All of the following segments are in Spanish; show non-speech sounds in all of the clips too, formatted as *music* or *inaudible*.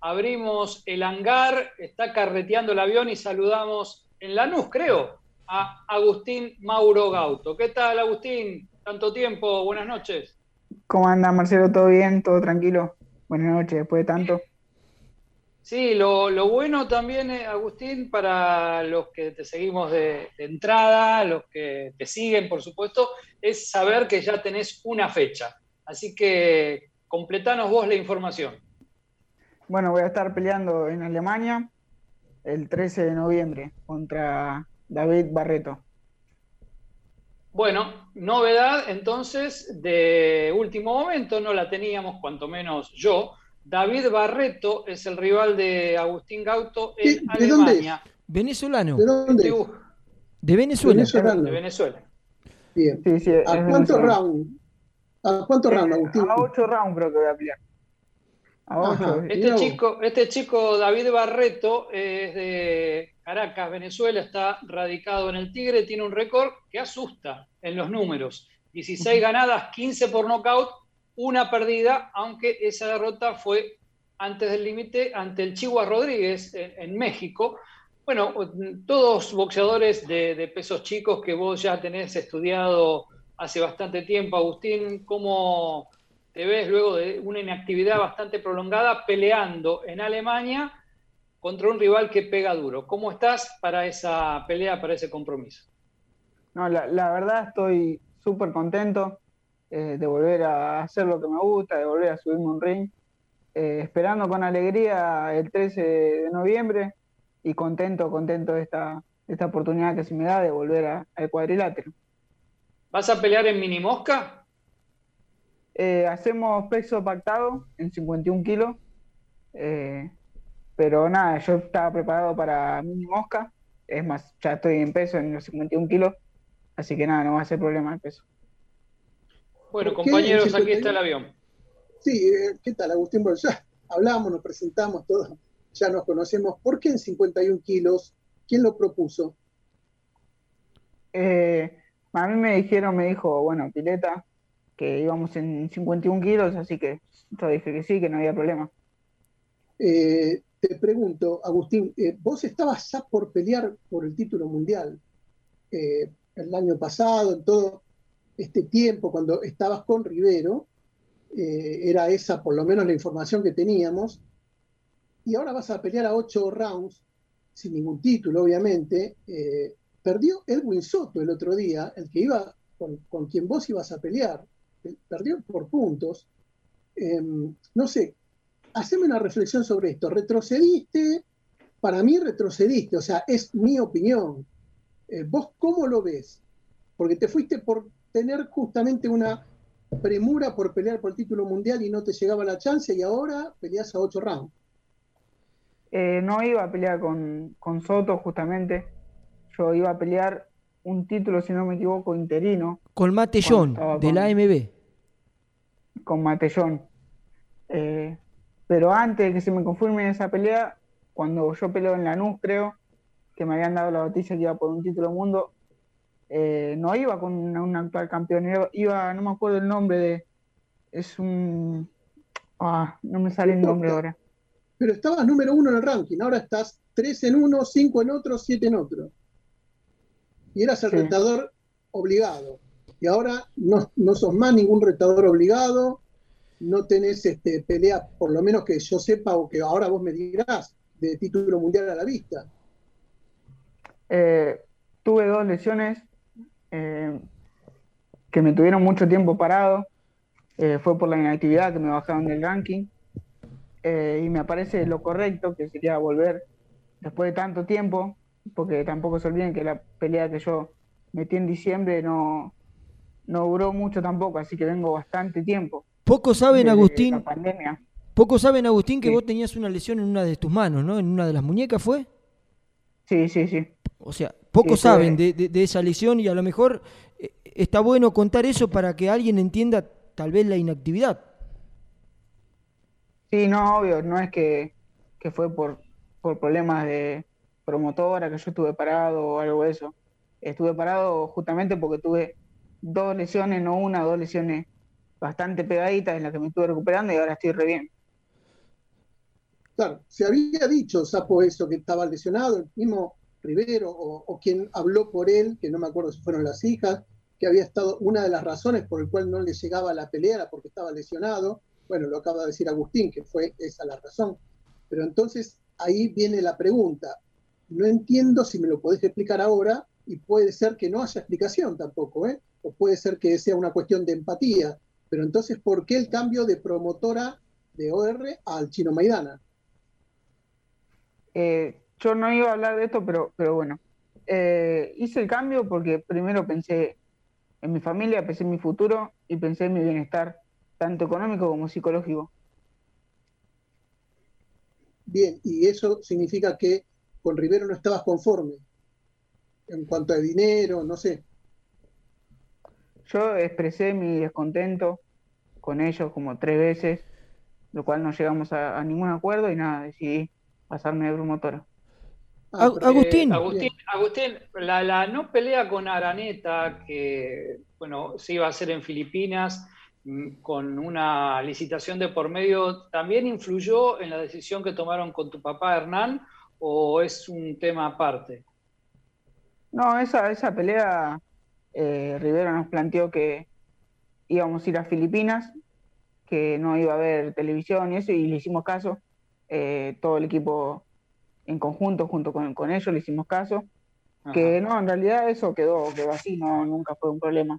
abrimos el hangar, está carreteando el avión y saludamos en Lanús, creo, a Agustín Mauro Gauto. ¿Qué tal, Agustín? Tanto tiempo, buenas noches. ¿Cómo anda, Marcelo? ¿Todo bien? ¿Todo tranquilo? Buenas noches, después de tanto. Sí, lo, bueno también, eh, Agustín, para los que te seguimos de, entrada, los que te siguen, por supuesto, es saber que ya tenés una fecha. Así que completanos vos la información. Bueno, voy a estar peleando en Alemania el 13 de noviembre contra David Barreto. Bueno, novedad entonces de último momento, no la teníamos, cuanto menos yo. David Barreto es el rival de Agustín Gauto en Alemania. Venezolano. ¿De dónde? De Venezuela. De Venezuela. Bien. ¿A cuántos rounds? ¿A cuántos rounds, Agustín? A ocho rounds creo que voy a pelear. Este, chico, este chico, David Barreto, es de Caracas, Venezuela, está radicado en el Tigre, tiene un récord que asusta en los números. 16 ganadas, 15 por nocaut, una perdida, aunque esa derrota fue antes del límite ante el Chihuahua Rodríguez en, México. Bueno, todos boxeadores de, de, pesos chicos que vos ya tenés estudiado hace bastante tiempo, Agustín, ¿cómo, te ves luego de una inactividad bastante prolongada peleando en Alemania contra un rival que pega duro. ¿Cómo estás para esa pelea, para ese compromiso? No, la, verdad estoy súper contento eh, de volver a hacer lo que me gusta, de volver a subirme un ring, eh, esperando con alegría el 13 de noviembre y contento, contento de esta, esta oportunidad que se me da de volver al cuadrilátero. ¿Vas a pelear en mini mosca? Eh, hacemos peso pactado en 51 kilos, eh, pero nada, yo estaba preparado para mini mosca, es más, ya estoy en peso en los 51 kilos, así que nada, no va a ser problema el peso. Bueno, compañeros, aquí está el avión. Sí, eh, ¿qué tal, Agustín? Bueno, ya hablamos, nos presentamos todos, ya nos conocemos. ¿Por qué en 51 kilos? ¿Quién lo propuso? a mí me dijeron, me dijo, bueno, Pileta, que íbamos en 51 kilos, así que yo dije que sí, que no había problema. Eh, te pregunto, Agustín, eh, vos estabas ya por pelear por el título mundial eh, el año pasado, en todo este tiempo, cuando estabas con Rivero, era esa por lo menos la información que teníamos, y ahora vas a pelear a ocho rounds, sin ningún título, obviamente. perdió Edwin Soto el otro día, el que iba con, con quien vos ibas a pelear perdió por puntos. Em, no sé, haceme una reflexión sobre esto. ¿Retrocediste? Para mí retrocediste, o sea, es mi opinión. Eh, ¿Vos cómo lo ves? Porque te fuiste por tener justamente una premura por pelear por el título mundial y no te llegaba la chance y ahora peleas a ocho rounds. Eh, no iba a pelear con, con Soto justamente. Yo iba a pelear un título, si no me equivoco, interino. Con Matellón, de la AMB. Con Matellón. Eh, pero antes de que se me confirme esa pelea, cuando yo peleo en Lanús, creo, que me habían dado la noticia que iba por un título mundo, eh, no iba con un actual campeón, iba, no me acuerdo el nombre de. Es un. Ah, no me sale el nombre ahora. Pero estabas número uno en el ranking, ahora estás tres en uno, cinco en otro, siete en otro y eras el retador obligado. Y ahora no, no sos más ningún retador obligado, no tenés este, pelea, por lo menos que yo sepa o que ahora vos me dirás, de título mundial a la vista. Eh, tuve dos lesiones eh, que me tuvieron mucho tiempo parado. Eh, fue por la inactividad que me bajaron del ranking. y me parece lo correcto, que sería volver después de tanto tiempo, porque tampoco se olviden que la pelea que yo metí en diciembre no, no duró mucho tampoco, así que vengo bastante tiempo. Poco saben, Agustín. Poco saben, Agustín, que vos tenías una lesión en una de tus manos, ¿no? En una de las muñecas, ¿fue? Sí, sí, sí. O sea, poco saben de, de, esa lesión y a lo mejor eh, está bueno contar eso para que alguien entienda tal vez la inactividad. Sí, no, obvio, no es que, que fue por, por problemas de, promotora, que yo estuve parado o algo de eso. Estuve parado justamente porque tuve dos lesiones, no una, dos lesiones bastante pegaditas en las que me estuve recuperando y ahora estoy re bien. Claro, se había dicho Sapo eso, que estaba lesionado, el mismo Rivero o, quien habló por él, que no me acuerdo si fueron las hijas, que había estado, una de las razones por el cual no le llegaba la pelea era porque estaba lesionado. Bueno, lo acaba de decir Agustín, que fue esa la razón. Pero entonces ahí viene la pregunta. No entiendo si me lo podés explicar ahora y puede ser que no haya explicación tampoco, ¿eh? o puede ser que sea una cuestión de empatía. Pero entonces, ¿por qué el cambio de promotora de OR al Chino Maidana? Eh, yo no iba a hablar de esto, pero, pero bueno. Eh, hice el cambio porque primero pensé en mi familia, pensé en mi futuro y pensé en mi bienestar, tanto económico como psicológico. Bien, y eso significa que con Rivero no estabas conforme en cuanto a dinero, no sé. Yo expresé mi descontento con ellos como tres veces, lo cual no llegamos a ningún acuerdo y nada, decidí pasarme de promotora. Ah, Agustín. Agustín, la, no pelea con Araneta, que bueno, se iba a hacer en Filipinas mm, con una licitación de por medio, ¿también influyó en la decisión que tomaron con tu papá Hernán o es un tema aparte? No, esa, esa pelea, eh, Rivero nos planteó que íbamos a ir a Filipinas, que no iba a haber televisión y eso, y le hicimos caso. Eh, todo el equipo en conjunto, junto con, ellos, le hicimos caso. Que no, en realidad eso quedó, quedó así, no, nunca fue un problema.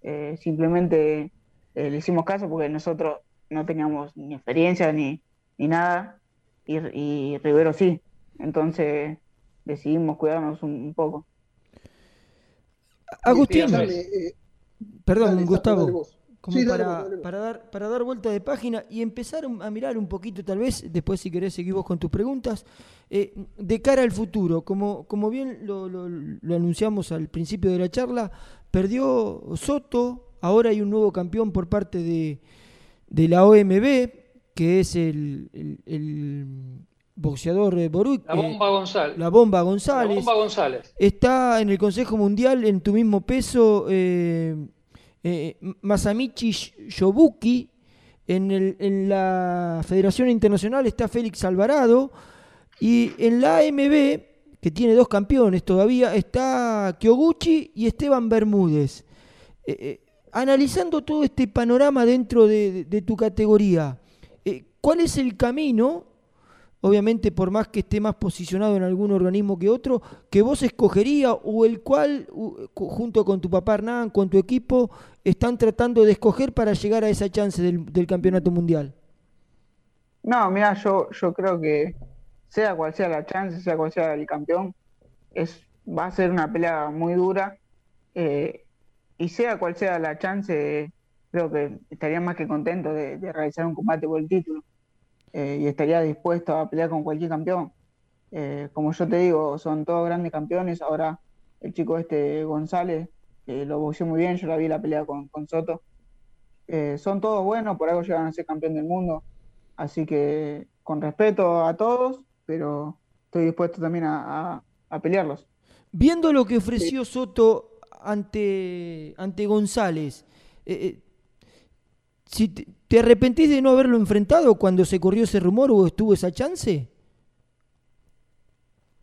Eh, simplemente eh, le hicimos caso porque nosotros no teníamos ni experiencia ni, ni nada, y, Rivero sí. Entonces decidimos cuidarnos un, poco. Agustín, perdón, Gustavo. como para, para, dar, para dar vuelta de página y empezar a mirar un poquito, tal vez, después si querés seguir vos con tus preguntas, eh, de cara al futuro. Como, como bien lo, lo, anunciamos al principio de la charla, perdió Soto, ahora hay un nuevo campeón por parte de, de la OMB, que es el, el, boxeador de Boruc. La Bomba González. La Bomba González. La Bomba González. Está en el Consejo Mundial en tu mismo peso. Eh, eh, Masamichi Shobuki, en, el, en, la Federación Internacional está Félix Alvarado y en la AMB, que tiene dos campeones todavía, está Kyoguchi y Esteban Bermúdez. Eh, eh, analizando todo este panorama dentro de, de tu categoría, ¿cuál es el camino obviamente por más que esté más posicionado en algún organismo que otro, que vos escogería o el cual, junto con tu papá Hernán, con tu equipo, están tratando de escoger para llegar a esa chance del, campeonato mundial? No, mira, yo, yo creo que sea cual sea la chance, sea cual sea el campeón, es, va a ser una pelea muy dura. Eh, y sea cual sea la chance, creo que estaría más que contento de realizar un combate por el título. Eh, y estaría dispuesto a pelear con cualquier campeón. Eh, como yo te digo, son todos grandes campeones. Ahora el chico este González, que lo boxeó muy bien, yo la vi la pelea con, Soto. Eh, son todos buenos, por algo llegan a ser campeón del mundo. Así que con respeto a todos, pero estoy dispuesto también a, pelearlos. Viendo lo que ofreció Soto ante, ante González, si te, arrepentís de no haberlo enfrentado cuando se corrió ese rumor o estuvo esa chance?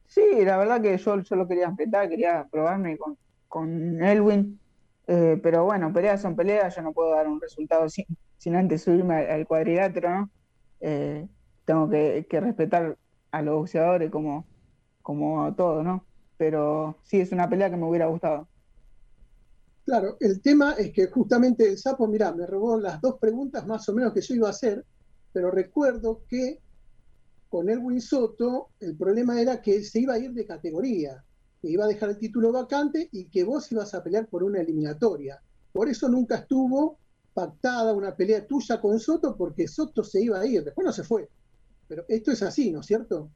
Sí, la verdad que yo, yo lo quería enfrentar, quería probarme con, con Elwin, eh, pero bueno, peleas son peleas, yo no puedo dar un resultado sin, sin antes subirme al, cuadrilátero, ¿no? Eh, tengo que, respetar a los boxeadores como, como todo, ¿no? Pero sí, es una pelea que me hubiera gustado. Claro, el tema es que justamente el sapo, mira, me robó las dos preguntas más o menos que yo iba a hacer, pero recuerdo que con Elwin Soto el problema era que se iba a ir de categoría, que iba a dejar el título vacante y que vos ibas a pelear por una eliminatoria. Por eso nunca estuvo pactada una pelea tuya con Soto, porque Soto se iba a ir, después no se fue. Pero esto es así, ¿no es cierto?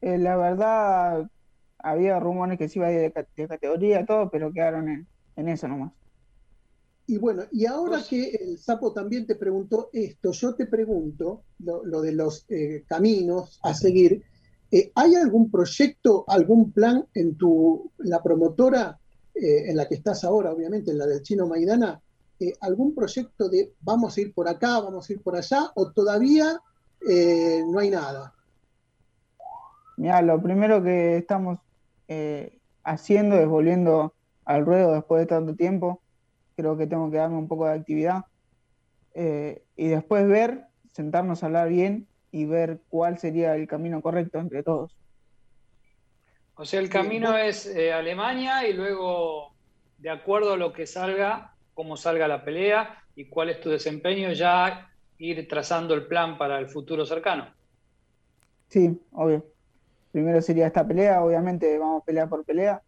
Eh, la verdad, había rumores que se iba a ir de, de categoría, todo, pero quedaron en, en eso nomás. Y bueno, y ahora pues que el sapo también te preguntó esto, yo te pregunto lo, de los eh, caminos a seguir. Eh, ¿Hay algún proyecto, algún plan en tu la promotora eh, en la que estás ahora, obviamente, en la del Chino Maidana, algún proyecto de vamos a ir por acá, vamos a ir por allá, o todavía eh, no hay nada? Mira, lo primero que estamos haciendo es volviendo al ruedo después de tanto tiempo. Creo que tengo que darme un poco de actividad. Eh, y después ver, sentarnos a hablar bien y ver cuál sería el camino correcto entre todos. O sea, el camino es eh, Alemania y luego, de acuerdo a lo que salga, cómo salga la pelea y cuál es tu desempeño, ya ir trazando el plan para el futuro cercano. Sí, obvio. Primero sería esta pelea, obviamente vamos a pelear por pelea.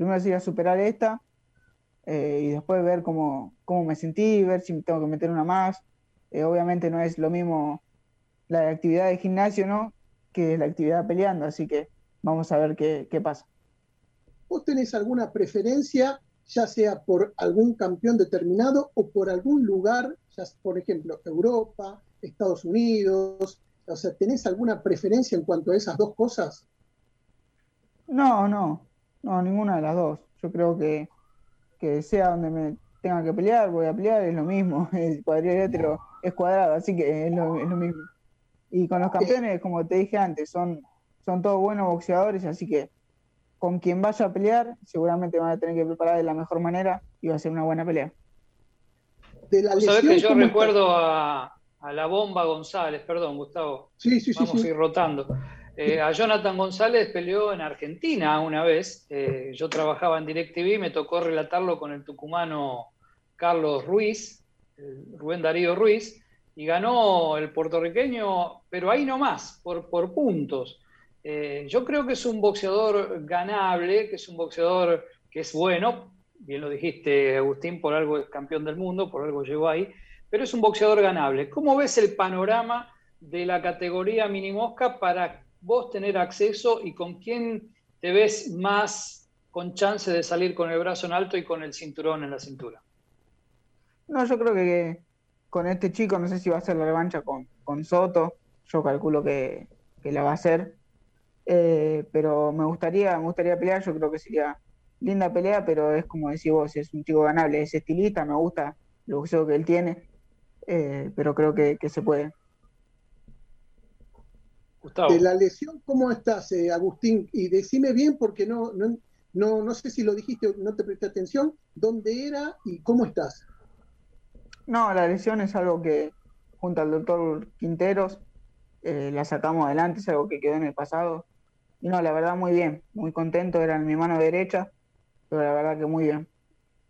Primero sería superar esta eh, y después ver cómo, cómo, me sentí, ver si tengo que meter una más. Eh, obviamente no es lo mismo la actividad de gimnasio, ¿no? Que la actividad peleando, así que vamos a ver qué, pasa. ¿Vos tenés alguna preferencia, ya sea por algún campeón determinado o por algún lugar, ya, por ejemplo, Europa, Estados Unidos? O sea, ¿tenés alguna preferencia en cuanto a esas dos cosas? No, no, no, ninguna de las dos. Yo creo que, que sea donde me tenga que pelear, voy a pelear, es lo mismo. *laughs* El cuadrilátero es cuadrado, así que es lo, es lo mismo. Y con los campeones, como te dije antes, son son todos buenos boxeadores, así que con quien vaya a pelear, seguramente van a tener que preparar de la mejor manera y va a ser una buena pelea. Sabes que yo recuerdo a, la bomba González, perdón, Gustavo. Sí, sí, Vamos a ir rotando. Eh, a Jonathan González peleó en Argentina una vez. Eh, yo trabajaba en DirecTV, me tocó relatarlo con el tucumano Carlos Ruiz, Rubén Darío Ruiz, y ganó el puertorriqueño, pero ahí nomás, por, por puntos. Eh, yo creo que es un boxeador ganable, que es un boxeador que es bueno, bien lo dijiste Agustín, por algo es campeón del mundo, por algo llegó ahí, pero es un boxeador ganable. ¿Cómo ves el panorama de la categoría mini mosca para vos tener acceso y con quién te ves más con chance de salir con el brazo en alto y con el cinturón en la cintura? No, yo creo que con este chico, no sé si va a ser la revancha con, con Soto, yo calculo que, que la va a hacer. Eh, pero me gustaría, me gustaría pelear, yo creo que sería linda pelea, pero es como decís vos, es un chico ganable, es estilista, me gusta lo que él tiene, eh, pero creo que, se puede. Gustavo. De la lesión, ¿cómo estás, eh, Agustín? Y decime bien, porque no, no, no, no sé si lo dijiste o no te presté atención, ¿dónde era y cómo estás? No, la lesión es algo que, junto al doctor Quinteros, la sacamos adelante, es algo que quedó en el pasado. Y no, la verdad muy bien, muy contento, era en mi mano derecha, pero la verdad que muy bien.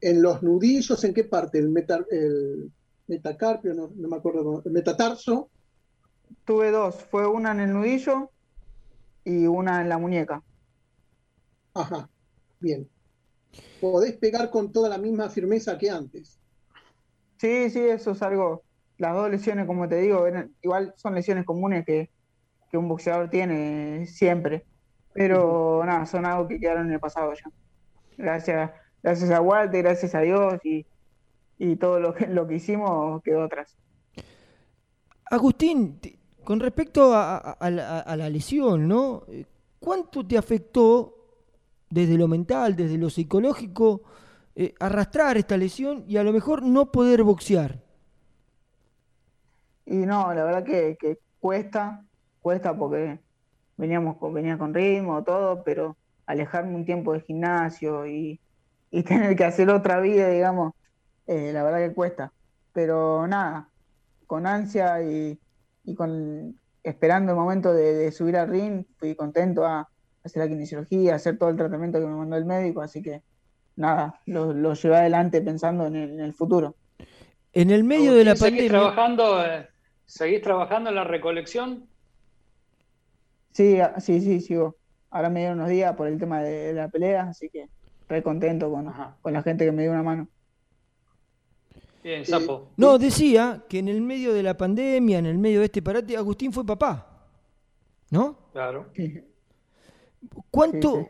¿En los nudillos en qué parte? ¿El, el metacarpio? No, me acuerdo, ¿el metatarso? Tuve dos, fue una en el nudillo y una en la muñeca. Ajá, bien. ¿Podés pegar con toda la misma firmeza que antes? Sí, sí, eso es algo. Las dos lesiones, como te digo, igual son lesiones comunes que, que un boxeador tiene siempre. Pero nada, son algo que quedaron en el pasado ya. Gracias, gracias a Walter, gracias a Dios y, todo lo que, lo que hicimos quedó atrás. Agustín, con respecto a, la, lesión, ¿no? ¿Cuánto te afectó desde lo mental, desde lo psicológico, eh, arrastrar esta lesión y a lo mejor no poder boxear? Y no, la verdad que, que cuesta, cuesta porque veníamos con, venía con ritmo, todo, pero alejarme un tiempo del gimnasio y, *laughs* tener que hacer otra vida, digamos, eh, la verdad que cuesta. Pero nada, con ansia y, con esperando el momento de, subir al ring, fui contento a hacer la kinesiología, hacer todo el tratamiento que me mandó el médico, así que nada, lo, llevé adelante pensando en el, futuro. En el medio de la pandemia. Trabajando, eh, ¿Seguís trabajando en la recolección? Sí, sí, sí, sigo. Ahora me dieron unos días por el tema de, la pelea, así que estoy contento con, con, la gente que me dio una mano. Bien, Sapo. no, decía que en el medio de la pandemia, en el medio de este parate, Agustín fue papá. ¿No? Claro. ¿Cuánto,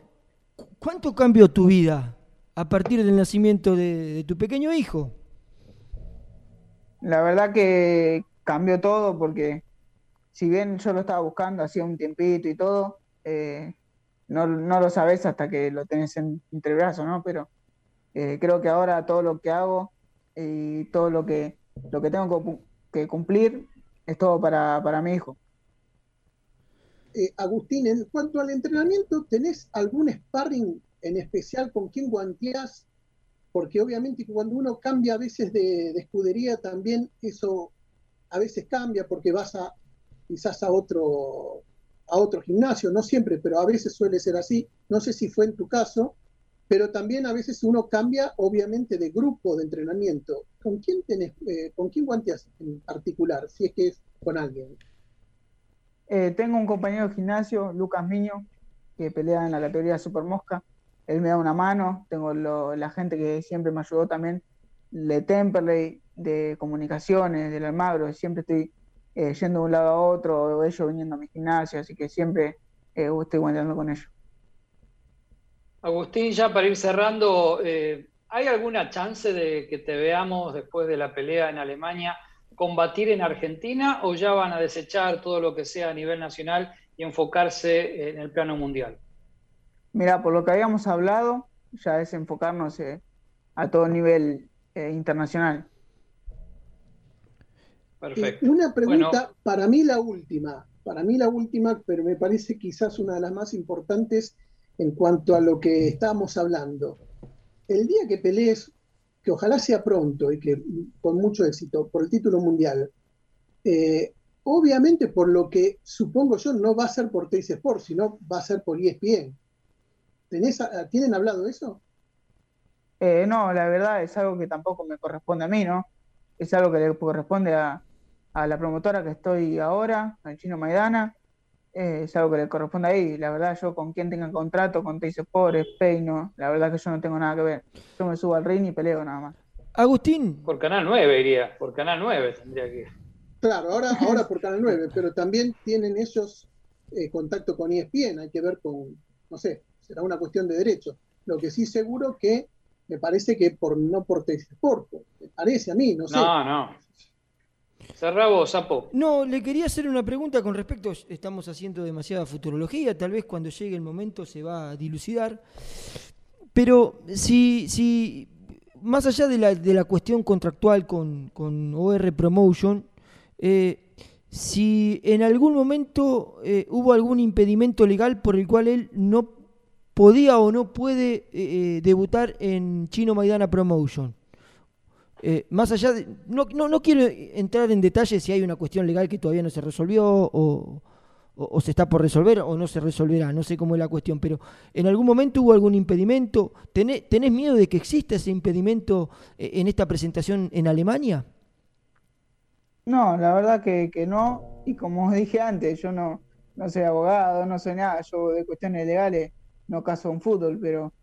¿Cuánto cambió tu vida a partir del nacimiento de tu pequeño hijo? La verdad que cambió todo porque si bien yo lo estaba buscando hacía un tiempito y todo, eh, no, lo sabes hasta que lo tenés en, entre brazos, ¿no? Pero eh, creo que ahora todo lo que hago y todo lo que, lo que tengo que cumplir es todo para, para mi hijo. Eh, Agustín, en cuanto al entrenamiento, ¿tenés algún sparring en especial con quién guanteás? Porque obviamente cuando uno cambia a veces de, escudería también eso a veces cambia porque vas a quizás a otro, a otro gimnasio, no siempre, pero a veces suele ser así. No sé si fue en tu caso, pero también a veces uno cambia obviamente de grupo de entrenamiento. ¿Con quién tenés, eh, con quién guanteas en particular, si es que es con alguien? Eh, tengo un compañero de gimnasio, Lucas Miño, que pelea en la categoría Super Mosca. Él me da una mano. Tengo la gente que siempre me ayudó también, de Temperley, de comunicaciones, del Almagro. Siempre estoy eh, yendo de un lado a otro, o ellos viniendo a mi gimnasio, así que siempre eh, estoy guanteando con ellos. Agustín, ya para ir cerrando, ¿hay alguna chance de que te veamos después de la pelea en Alemania? combatir en Argentina o ya van a desechar todo lo que sea a nivel nacional y enfocarse en el plano mundial? Mira, por lo que habíamos hablado, ya es enfocarnos eh, a todo nivel eh, internacional. Perfecto. una pregunta, para mí la última, para mí la última, pero me parece quizás una de las más importantes en cuanto a lo que estamos hablando. El día que pelees que ojalá sea pronto y que con mucho éxito por el título mundial. Eh, obviamente, por lo que supongo yo, no va a ser por Teis Sport, sino va a ser por ESPN. ¿Tienen hablado eso? Eh, no, la verdad es algo que tampoco me corresponde a mí, ¿no? Es algo que le corresponde a, a la promotora que estoy ahora, al Chino Maidana, eh, es algo que le corresponde ahí. La verdad, yo con quien tenga contrato, con Teis Sport, Peino, la verdad que yo no tengo nada que ver. Yo me subo al ring y peleo nada más. Agustín. Por Canal 9 iría, por Canal 9 tendría que ir. Claro, ahora, ahora por Canal 9, pero también tienen ellos eh, contacto con ESPN, hay que ver con, no sé, será una cuestión de derechos. Lo que sí seguro que me parece que por no por Teis Sport, me parece a mí, no sé. No, no, Sapo. No, le quería hacer una pregunta con respecto, estamos haciendo demasiada futurología, tal vez cuando llegue el momento se va a dilucidar, pero si, si más allá de la, de la cuestión contractual con, con OR Promotion, eh, si en algún momento eh, hubo algún impedimento legal por el cual él no podía o no puede eh, debutar en Chino Maidana Promotion. Eh, más allá de. No, no, quiero entrar en detalles si hay una cuestión legal que todavía no se resolvió o, se está por resolver o no se resolverá, no sé cómo es la cuestión, pero ¿en algún momento hubo algún impedimento? ¿Tenés, miedo de que exista ese impedimento eh, en esta presentación en Alemania? No, la verdad que, no, y como dije antes, yo no, no soy abogado, no soy nada, yo de cuestiones legales no caso un fútbol, pero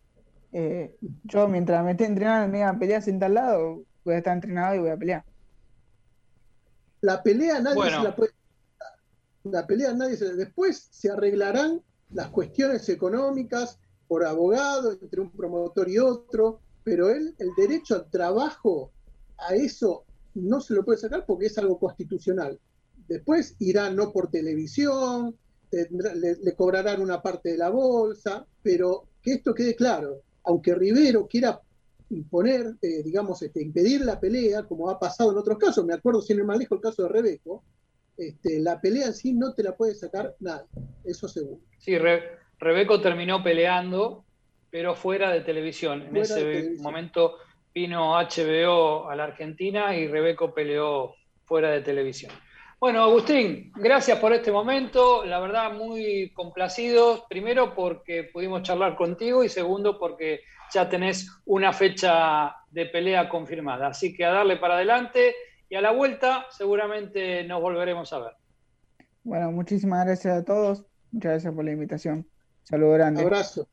eh, yo mientras me esté entrenando me iba a pelear en tal lado, voy a estar entrenado y voy a pelear. La pelea nadie se la puede. La pelea nadie se Después se arreglarán las cuestiones económicas por abogado, entre un promotor y otro, pero él, el derecho al trabajo, a eso no se lo puede sacar porque es algo constitucional. Después irá no por televisión, le, cobrarán una parte de la bolsa, pero que esto quede claro, aunque Rivero quiera imponer, eh, digamos, este, impedir la pelea, como ha pasado en otros casos. Me acuerdo, sin ir más lejos, el caso de Rebeco. Este, la pelea en sí no te la puede sacar nadie, eso seguro. Sí, Rebeco terminó peleando, pero fuera de televisión. en ese momento vino HBO a la Argentina y Rebeco peleó fuera de televisión. Bueno, Agustín, gracias por este momento. La verdad, muy complacidos. Primero porque pudimos charlar contigo y segundo porque ya tenés una fecha de pelea confirmada. Así que a darle para adelante y a la vuelta seguramente nos volveremos a ver. Bueno, muchísimas gracias a todos. Muchas gracias por la invitación. Saludos grande. Abrazo.